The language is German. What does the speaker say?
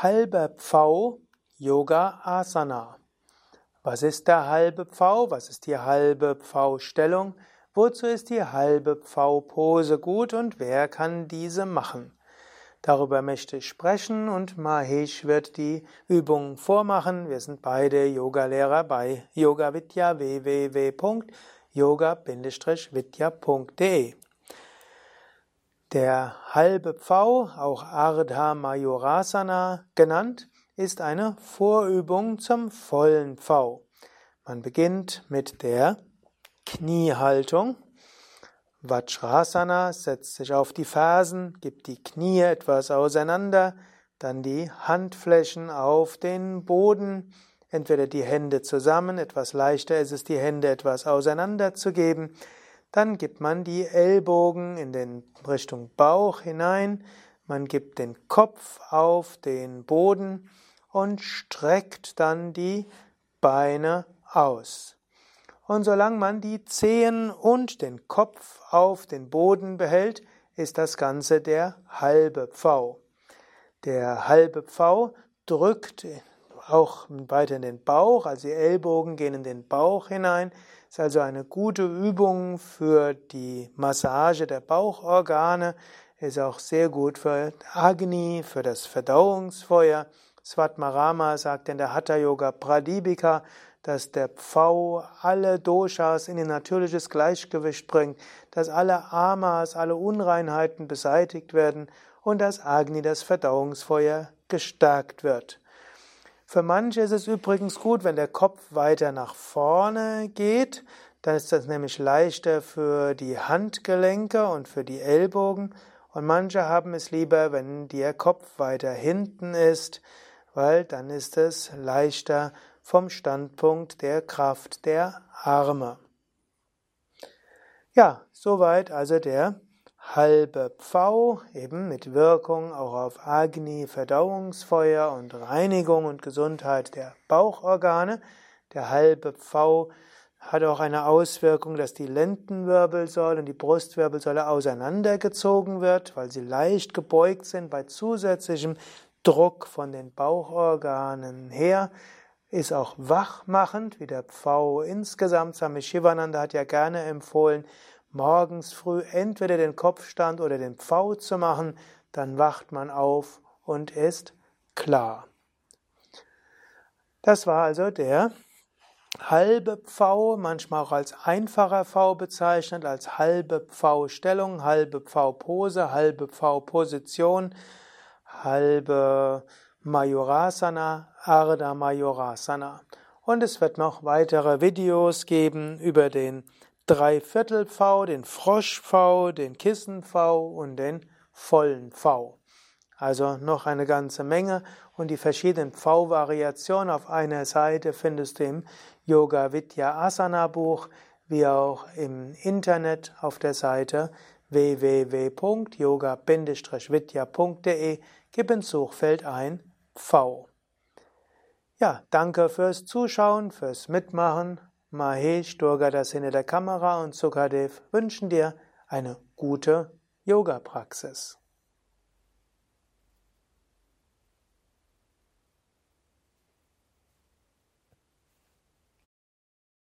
Halber Pfau Yoga Asana. Was ist der halbe Pfau? Was ist die halbe Pfau-Stellung? Wozu ist die halbe Pfau-Pose gut und wer kann diese machen? Darüber möchte ich sprechen und Mahesh wird die Übungen vormachen. Wir sind beide Yogalehrer bei Yoga Vidya www.yoga-vidya.de. Der halbe Pfau, auch Ardha Mayurasana genannt, ist eine Vorübung zum vollen Pfau. Man beginnt mit der Kniehaltung. Vajrasana setzt sich auf die Fersen, gibt die Knie etwas auseinander, dann die Handflächen auf den Boden, entweder die Hände zusammen, etwas leichter ist es, die Hände etwas auseinander zu geben. Dann gibt man die Ellbogen in den Richtung Bauch hinein, man gibt den Kopf auf den Boden und streckt dann die Beine aus. Und solange man die Zehen und den Kopf auf den Boden behält, ist das Ganze der halbe Pfau. Der halbe Pfau drückt auch weiter in den Bauch, also die Ellbogen gehen in den Bauch hinein. Ist also eine gute Übung für die Massage der Bauchorgane, ist auch sehr gut für Agni, für das Verdauungsfeuer. Svatmarama sagt in der Hatha Yoga Pradipika, dass der Pfau alle Doshas in ein natürliches Gleichgewicht bringt, dass alle Amas, alle Unreinheiten beseitigt werden und dass Agni, das Verdauungsfeuer, gestärkt wird. Für manche ist es übrigens gut, wenn der Kopf weiter nach vorne geht, dann ist das nämlich leichter für die Handgelenke und für die Ellbogen und manche haben es lieber, wenn der Kopf weiter hinten ist, weil dann ist es leichter vom Standpunkt der Kraft der Arme. Ja, soweit also der halbe Pfau, eben mit Wirkung auch auf Agni, Verdauungsfeuer und Reinigung und Gesundheit der Bauchorgane. Der halbe Pfau hat auch eine Auswirkung, dass die Lendenwirbelsäule und die Brustwirbelsäule auseinandergezogen wird, weil sie leicht gebeugt sind bei zusätzlichem Druck von den Bauchorganen her, ist auch wachmachend, wie der Pfau insgesamt. Swami Shivananda hat ja gerne empfohlen, morgens früh entweder den Kopfstand oder den Pfau zu machen, dann wacht man auf und ist klar. Das war also der halbe Pfau, manchmal auch als einfacher Pfau bezeichnet, als halbe Pfau-Stellung, halbe Pfau-Pose, halbe Pfau-Position halbe Majorasana, Ardha Majorasana. Und es wird noch weitere Videos geben über den Dreiviertel-V, den Frosch-V, den Kissen-V und den vollen V. Also noch eine ganze Menge und die verschiedenen V-Variationen auf einer Seite findest du im Yoga Vidya Asana Buch, wie auch im Internet auf der Seite www.yoga-vidya.de Gib ins Suchfeld ein V. Ja, danke fürs Zuschauen, fürs Mitmachen. Mahesh, Durga, das hinter der Kamera und Sukadev wünschen dir eine gute Yoga-Praxis.